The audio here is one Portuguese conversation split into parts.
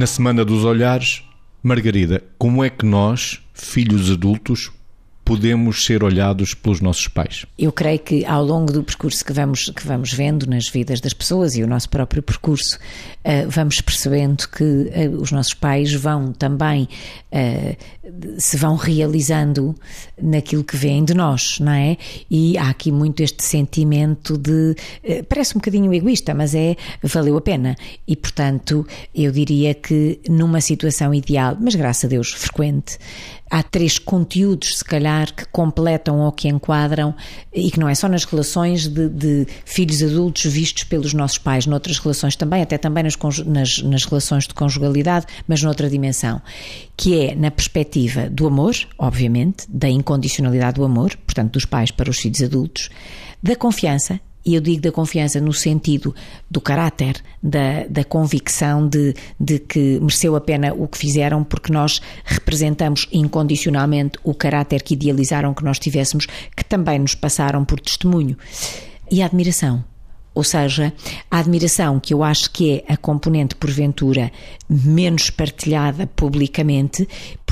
Na Semana dos Olhares, Margarida, como é que nós, filhos adultos, podemos ser olhados pelos nossos pais? Eu creio que ao longo do percurso que vamos, que vamos vendo nas vidas das pessoas e o nosso próprio percurso, uh, vamos percebendo que uh, os nossos pais vão também uh, se vão realizando naquilo que vêm de nós, não é? E há aqui muito este sentimento de parece um bocadinho egoísta, mas é valeu a pena. E portanto, eu diria que numa situação ideal, mas graças a Deus frequente, há três conteúdos, se calhar, que completam ou que enquadram, e que não é só nas relações de, de filhos adultos vistos pelos nossos pais, noutras relações também, até também nas, nas, nas relações de conjugalidade, mas noutra dimensão, que é na perspectiva do amor, obviamente, da incondicionalidade do amor, portanto, dos pais para os filhos adultos, da confiança, e eu digo da confiança no sentido do caráter, da, da convicção de, de que mereceu a pena o que fizeram, porque nós representamos incondicionalmente o caráter que idealizaram que nós tivéssemos, que também nos passaram por testemunho. E a admiração. Ou seja, a admiração, que eu acho que é a componente, porventura, menos partilhada publicamente,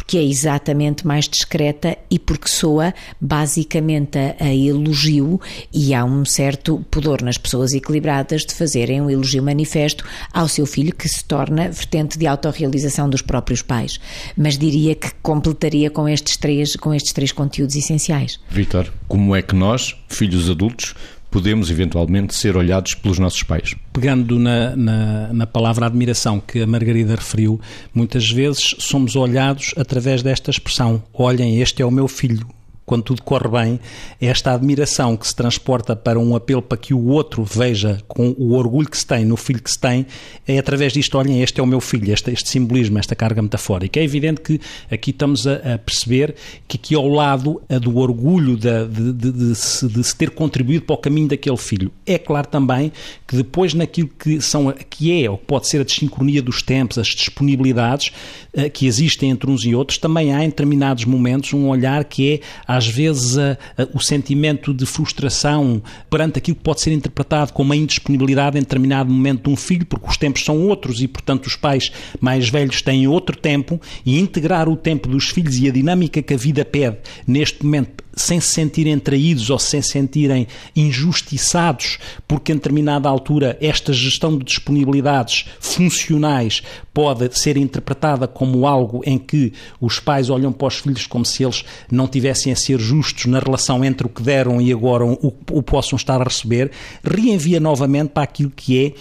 porque é exatamente mais discreta e porque soa basicamente a, a, elogio e há um certo pudor nas pessoas equilibradas de fazerem um elogio manifesto ao seu filho que se torna vertente de autorrealização dos próprios pais. Mas diria que completaria com estes três, com estes três conteúdos essenciais. Vitor, como é que nós, filhos adultos, podemos eventualmente ser olhados pelos nossos pais. Pegando na, na, na, palavra admiração que a Margarida referiu, muitas vezes somos olhados através desta expressão: olhem, este é o meu filho, quando tudo corre bem, esta admiração que se transporta para um apelo para que o outro veja com o orgulho que se tem no filho que se tem, é através disto, olhem, este é o meu filho, este, este simbolismo, esta carga metafórica. É evidente que aqui estamos a, a perceber que aqui ao lado a do orgulho de, de, de, se, de se ter contribuído para o caminho daquele filho. É claro também que depois naquilo que, são, que é ou pode ser a desincronia dos tempos, as disponibilidades uh, que existem entre uns e outros, também há em determinados momentos um olhar que é às vezes a, a, o sentimento de frustração perante aquilo que pode ser interpretado como a indisponibilidade em determinado momento de um filho, porque os tempos são outros e, portanto, os pais mais velhos têm outro tempo e integrar o tempo dos filhos e a dinâmica que a vida pede neste momento sem se sentirem traídos ou sem se sentirem injustiçados, porque em determinada altura esta gestão de disponibilidades funcionais pode ser interpretada como algo em que os pais olham para os filhos como se eles não tivessem a ser justos na relação entre o que deram e agora o, o possam estar a receber, reenvia novamente para aquilo que é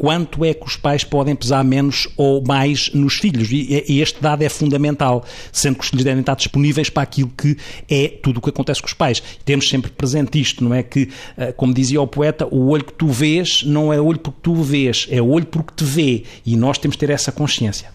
quanto é que os pais podem pesar menos ou mais nos filhos. E, este dado é fundamental, sendo que os filhos devem estar disponíveis para aquilo que é tudo o que acontece com os pais. Temos sempre presente isto, não é que, eh, como dizia o poeta, o olho que tu vês não é olho porque tu o vês, é olho porque te vê. E nós temos de ter essa consciência.